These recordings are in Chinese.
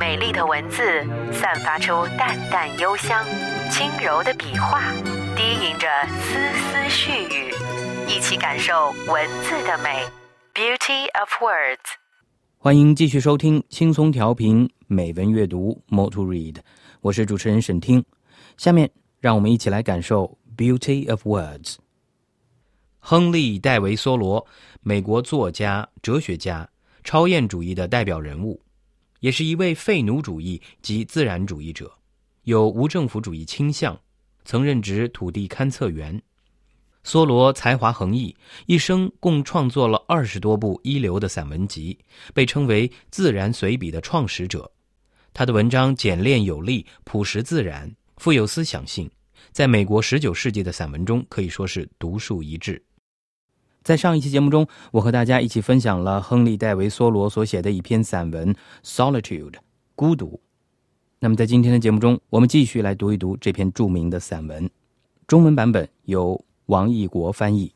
美丽的文字散发出淡淡幽香，轻柔的笔画低吟着丝丝絮语，一起感受文字的美。Beauty of words。欢迎继续收听轻松调频美文阅读 More to Read，我是主持人沈听。下面让我们一起来感受 Beauty of words。亨利·戴维·梭罗，美国作家、哲学家，超验主义的代表人物，也是一位废奴主义及自然主义者，有无政府主义倾向，曾任职土地勘测员。梭罗才华横溢，一生共创作了二十多部一流的散文集，被称为“自然随笔”的创始者。他的文章简练有力、朴实自然，富有思想性，在美国十九世纪的散文中可以说是独树一帜。在上一期节目中，我和大家一起分享了亨利·戴维·梭罗所写的一篇散文《Solitude》（孤独）。那么，在今天的节目中，我们继续来读一读这篇著名的散文。中文版本由王义国翻译。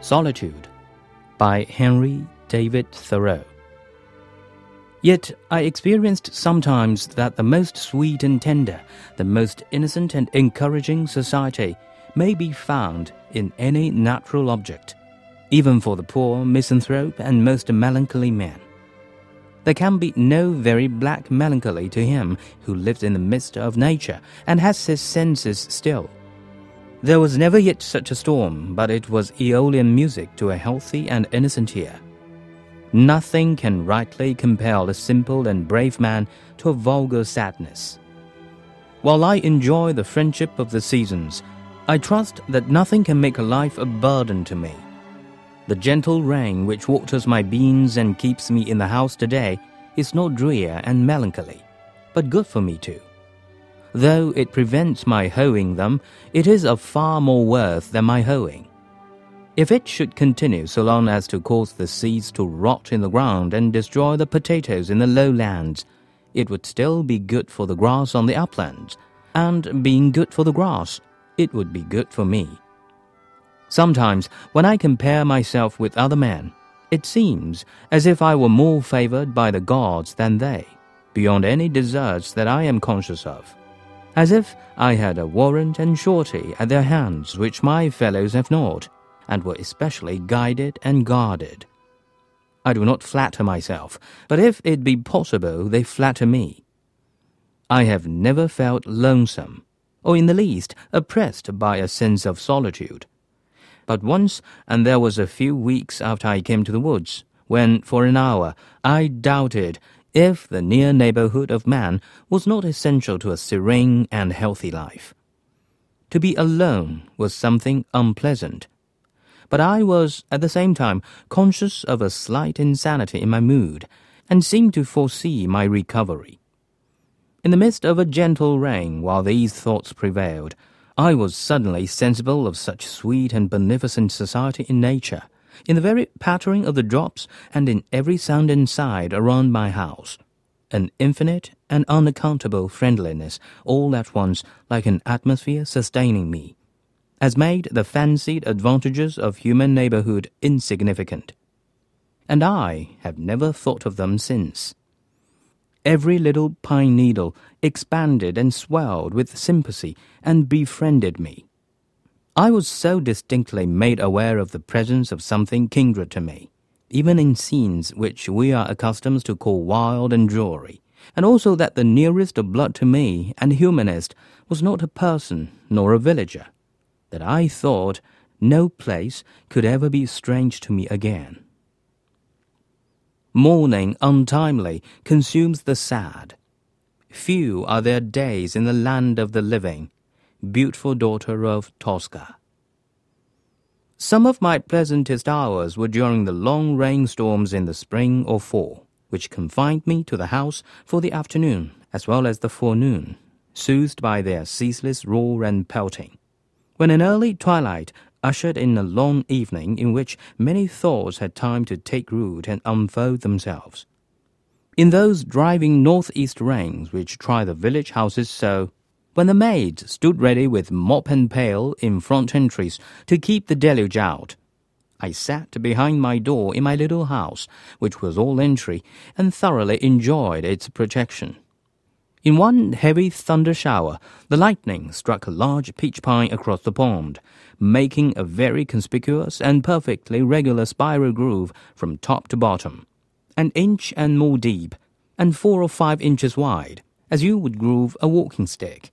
Solitude by Henry David Thoreau. Yet I experienced sometimes that the most sweet and tender, the most innocent and encouraging society may be found in any natural object, even for the poor misanthrope and most melancholy man. There can be no very black melancholy to him who lives in the midst of nature and has his senses still. There was never yet such a storm, but it was Aeolian music to a healthy and innocent ear. Nothing can rightly compel a simple and brave man to a vulgar sadness. While I enjoy the friendship of the seasons, I trust that nothing can make life a burden to me. The gentle rain which waters my beans and keeps me in the house today is not drear and melancholy, but good for me too. Though it prevents my hoeing them, it is of far more worth than my hoeing. If it should continue so long as to cause the seeds to rot in the ground and destroy the potatoes in the lowlands, it would still be good for the grass on the uplands, and being good for the grass, it would be good for me. Sometimes, when I compare myself with other men, it seems as if I were more favored by the gods than they, beyond any deserts that I am conscious of. As if I had a warrant and surety at their hands which my fellows have not and were especially guided and guarded. I do not flatter myself, but if it be possible, they flatter me. I have never felt lonesome, or in the least oppressed by a sense of solitude. But once, and there was a few weeks after I came to the woods, when for an hour I doubted if the near neighborhood of man was not essential to a serene and healthy life. To be alone was something unpleasant, but I was at the same time conscious of a slight insanity in my mood, and seemed to foresee my recovery. In the midst of a gentle rain, while these thoughts prevailed, I was suddenly sensible of such sweet and beneficent society in nature, in the very pattering of the drops, and in every sound inside around my house, an infinite and unaccountable friendliness all at once like an atmosphere sustaining me has made the fancied advantages of human neighborhood insignificant. And I have never thought of them since. Every little pine needle expanded and swelled with sympathy and befriended me. I was so distinctly made aware of the presence of something kindred to me, even in scenes which we are accustomed to call wild and dreary, and also that the nearest of blood to me and humanist was not a person nor a villager, that I thought no place could ever be strange to me again. Mourning untimely consumes the sad. Few are their days in the land of the living, beautiful daughter of Tosca. Some of my pleasantest hours were during the long rainstorms in the spring or fall, which confined me to the house for the afternoon as well as the forenoon, soothed by their ceaseless roar and pelting when an early twilight ushered in a long evening in which many thoughts had time to take root and unfold themselves. In those driving northeast rains which try the village houses so, when the maids stood ready with mop and pail in front entries to keep the deluge out. I sat behind my door in my little house, which was all entry, and thoroughly enjoyed its protection. In one heavy thunder shower, the lightning struck a large peach pine across the pond, making a very conspicuous and perfectly regular spiral groove from top to bottom, an inch and more deep, and four or five inches wide, as you would groove a walking stick.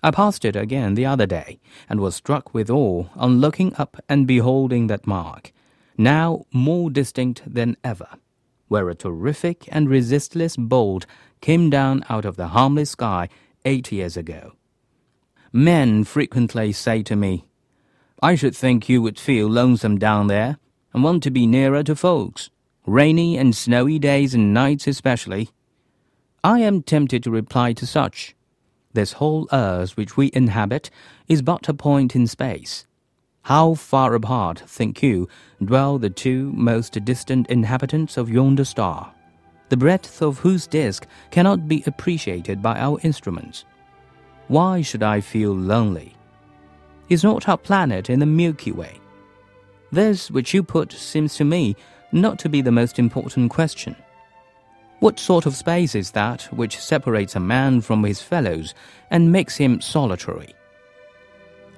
I passed it again the other day, and was struck with awe on looking up and beholding that mark, now more distinct than ever, where a terrific and resistless bolt came down out of the harmless sky eight years ago. Men frequently say to me, I should think you would feel lonesome down there, and want to be nearer to folks, rainy and snowy days and nights especially. I am tempted to reply to such this whole earth which we inhabit is but a point in space. How far apart, think you, dwell the two most distant inhabitants of yonder star, the breadth of whose disk cannot be appreciated by our instruments? Why should I feel lonely? Is not our planet in the Milky Way? This which you put seems to me not to be the most important question. What sort of space is that which separates a man from his fellows and makes him solitary?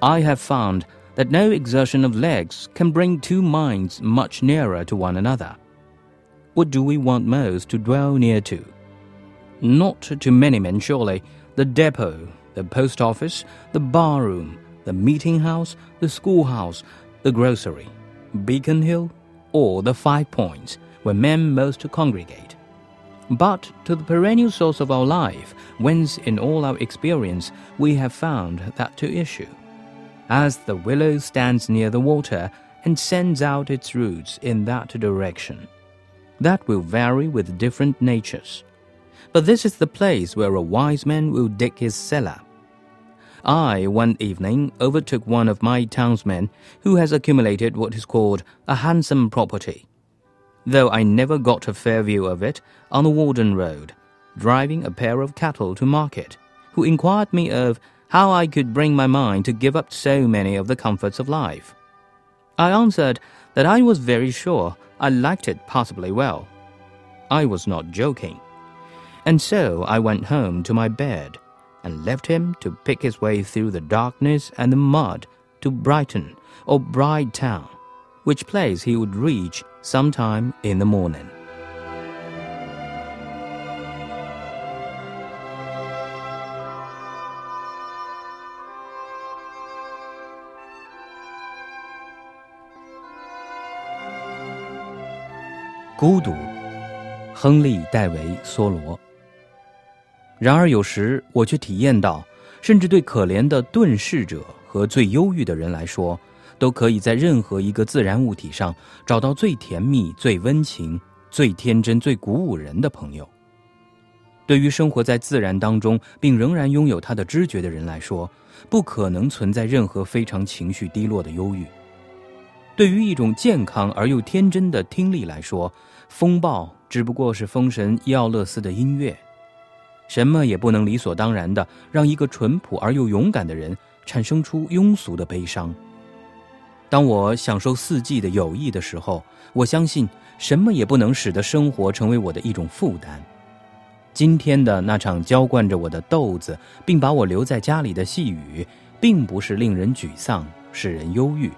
I have found that no exertion of legs can bring two minds much nearer to one another. What do we want most to dwell near to? Not to many men, surely, the depot, the post office, the bar room, the meeting house, the schoolhouse, the grocery, Beacon Hill, or the Five Points, where men most congregate but to the perennial source of our life, whence in all our experience we have found that to issue. As the willow stands near the water and sends out its roots in that direction. That will vary with different natures. But this is the place where a wise man will dig his cellar. I, one evening, overtook one of my townsmen who has accumulated what is called a handsome property though I never got a fair view of it, on the Warden Road, driving a pair of cattle to market, who inquired me of how I could bring my mind to give up so many of the comforts of life. I answered that I was very sure I liked it passably well. I was not joking. And so I went home to my bed and left him to pick his way through the darkness and the mud to Brighton or Bride Town, which place he would reach sometime in the morning. “孤独”，亨利·戴维·梭罗。然而，有时我却体验到，甚至对可怜的遁世者和最忧郁的人来说，都可以在任何一个自然物体上找到最甜蜜、最温情、最天真、最鼓舞人的朋友。对于生活在自然当中并仍然拥有他的知觉的人来说，不可能存在任何非常情绪低落的忧郁。对于一种健康而又天真的听力来说，风暴只不过是风神伊奥勒斯的音乐。什么也不能理所当然的让一个淳朴而又勇敢的人产生出庸俗的悲伤。当我享受四季的友谊的时候，我相信什么也不能使得生活成为我的一种负担。今天的那场浇灌着我的豆子，并把我留在家里的细雨，并不是令人沮丧、使人忧郁，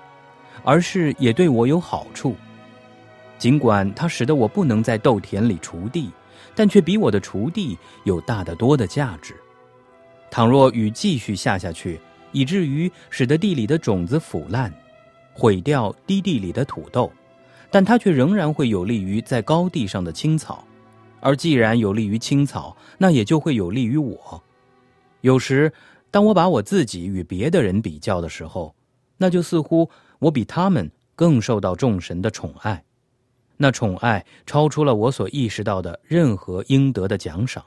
而是也对我有好处。尽管它使得我不能在豆田里锄地，但却比我的锄地有大得多的价值。倘若雨继续下下去，以至于使得地里的种子腐烂。毁掉低地里的土豆，但它却仍然会有利于在高地上的青草，而既然有利于青草，那也就会有利于我。有时，当我把我自己与别的人比较的时候，那就似乎我比他们更受到众神的宠爱，那宠爱超出了我所意识到的任何应得的奖赏，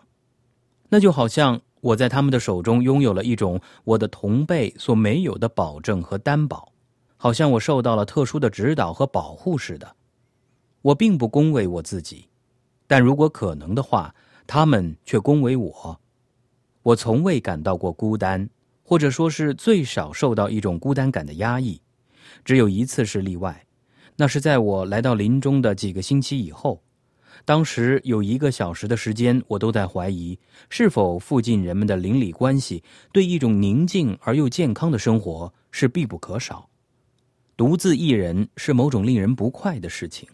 那就好像我在他们的手中拥有了一种我的同辈所没有的保证和担保。好像我受到了特殊的指导和保护似的。我并不恭维我自己，但如果可能的话，他们却恭维我。我从未感到过孤单，或者说是最少受到一种孤单感的压抑。只有一次是例外，那是在我来到林中的几个星期以后。当时有一个小时的时间，我都在怀疑是否附近人们的邻里关系对一种宁静而又健康的生活是必不可少。独自一人是某种令人不快的事情，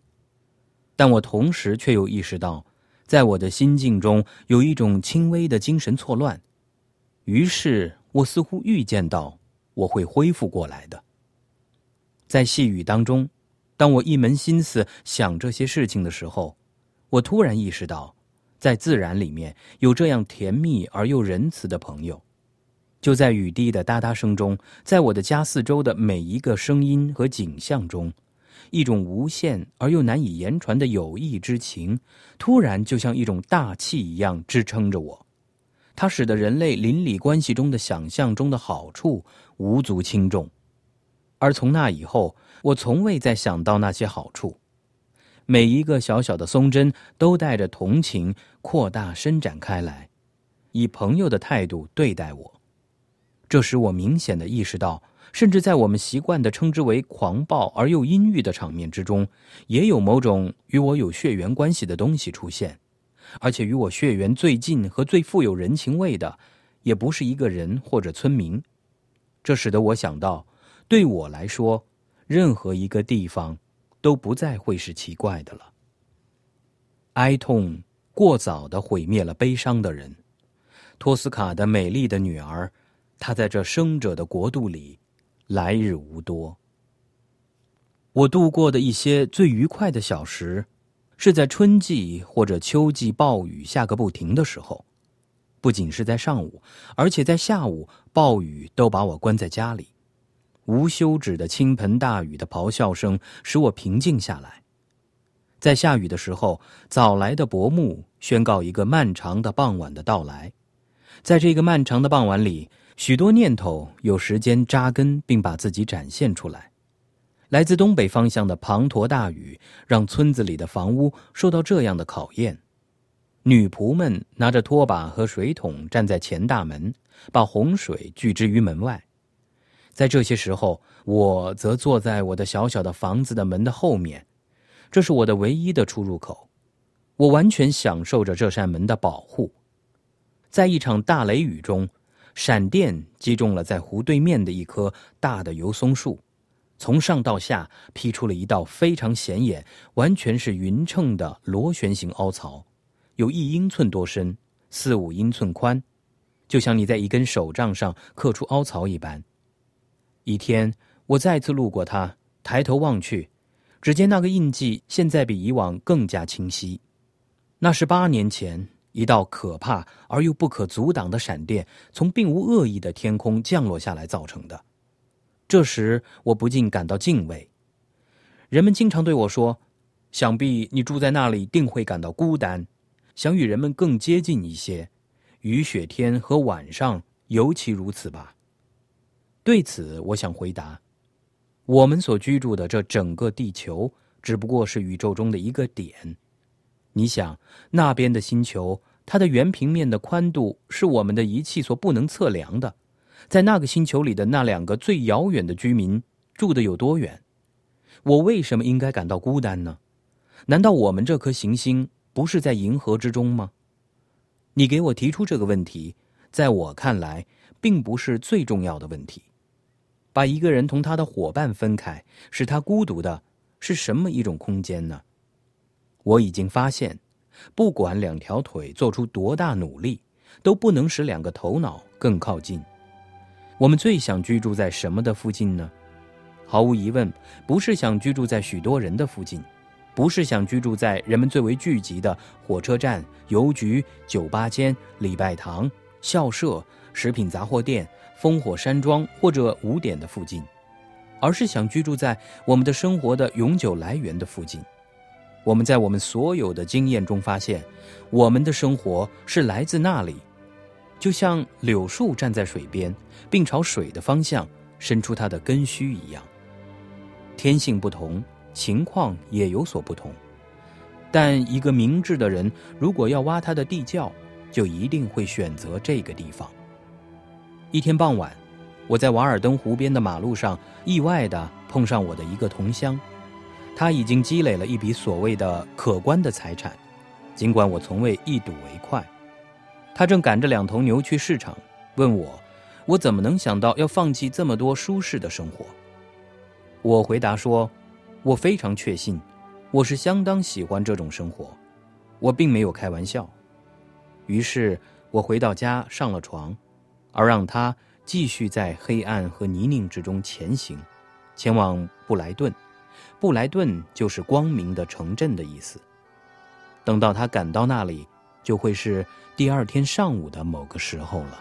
但我同时却又意识到，在我的心境中有一种轻微的精神错乱。于是我似乎预见到我会恢复过来的。在细雨当中，当我一门心思想这些事情的时候。我突然意识到，在自然里面有这样甜蜜而又仁慈的朋友，就在雨滴的哒哒声中，在我的家四周的每一个声音和景象中，一种无限而又难以言传的友谊之情，突然就像一种大气一样支撑着我。它使得人类邻里关系中的想象中的好处无足轻重，而从那以后，我从未再想到那些好处。每一个小小的松针都带着同情，扩大伸展开来，以朋友的态度对待我。这使我明显的意识到，甚至在我们习惯的称之为狂暴而又阴郁的场面之中，也有某种与我有血缘关系的东西出现，而且与我血缘最近和最富有人情味的，也不是一个人或者村民。这使得我想到，对我来说，任何一个地方。都不再会是奇怪的了。哀痛过早的毁灭了悲伤的人，托斯卡的美丽的女儿，她在这生者的国度里，来日无多。我度过的一些最愉快的小时，是在春季或者秋季暴雨下个不停的时候，不仅是在上午，而且在下午，暴雨都把我关在家里。无休止的倾盆大雨的咆哮声使我平静下来。在下雨的时候，早来的薄暮宣告一个漫长的傍晚的到来。在这个漫长的傍晚里，许多念头有时间扎根，并把自己展现出来。来自东北方向的滂沱大雨让村子里的房屋受到这样的考验：女仆们拿着拖把和水桶站在前大门，把洪水拒之于门外。在这些时候，我则坐在我的小小的房子的门的后面，这是我的唯一的出入口。我完全享受着这扇门的保护。在一场大雷雨中，闪电击中了在湖对面的一棵大的油松树，从上到下劈出了一道非常显眼、完全是匀称的螺旋形凹槽，有一英寸多深，四五英寸宽，就像你在一根手杖上刻出凹槽一般。一天，我再次路过它，抬头望去，只见那个印记现在比以往更加清晰。那是八年前一道可怕而又不可阻挡的闪电从并无恶意的天空降落下来造成的。这时，我不禁感到敬畏。人们经常对我说：“想必你住在那里，定会感到孤单，想与人们更接近一些。雨雪天和晚上尤其如此吧。”对此，我想回答：我们所居住的这整个地球，只不过是宇宙中的一个点。你想，那边的星球，它的圆平面的宽度是我们的仪器所不能测量的。在那个星球里的那两个最遥远的居民，住的有多远？我为什么应该感到孤单呢？难道我们这颗行星不是在银河之中吗？你给我提出这个问题，在我看来，并不是最重要的问题。把一个人同他的伙伴分开，使他孤独的，是什么一种空间呢？我已经发现，不管两条腿做出多大努力，都不能使两个头脑更靠近。我们最想居住在什么的附近呢？毫无疑问，不是想居住在许多人的附近，不是想居住在人们最为聚集的火车站、邮局、酒吧间、礼拜堂、校舍、食品杂货店。烽火山庄或者五点的附近，而是想居住在我们的生活的永久来源的附近。我们在我们所有的经验中发现，我们的生活是来自那里，就像柳树站在水边，并朝水的方向伸出它的根须一样。天性不同，情况也有所不同。但一个明智的人，如果要挖他的地窖，就一定会选择这个地方。一天傍晚，我在瓦尔登湖边的马路上意外地碰上我的一个同乡，他已经积累了一笔所谓的可观的财产，尽管我从未一睹为快。他正赶着两头牛去市场，问我：“我怎么能想到要放弃这么多舒适的生活？”我回答说：“我非常确信，我是相当喜欢这种生活，我并没有开玩笑。”于是我回到家上了床，而让他继续在黑暗和泥泞之中前行，前往布莱顿。布莱顿就是光明的城镇的意思。等到他赶到那里，就会是第二天上午的某个时候了。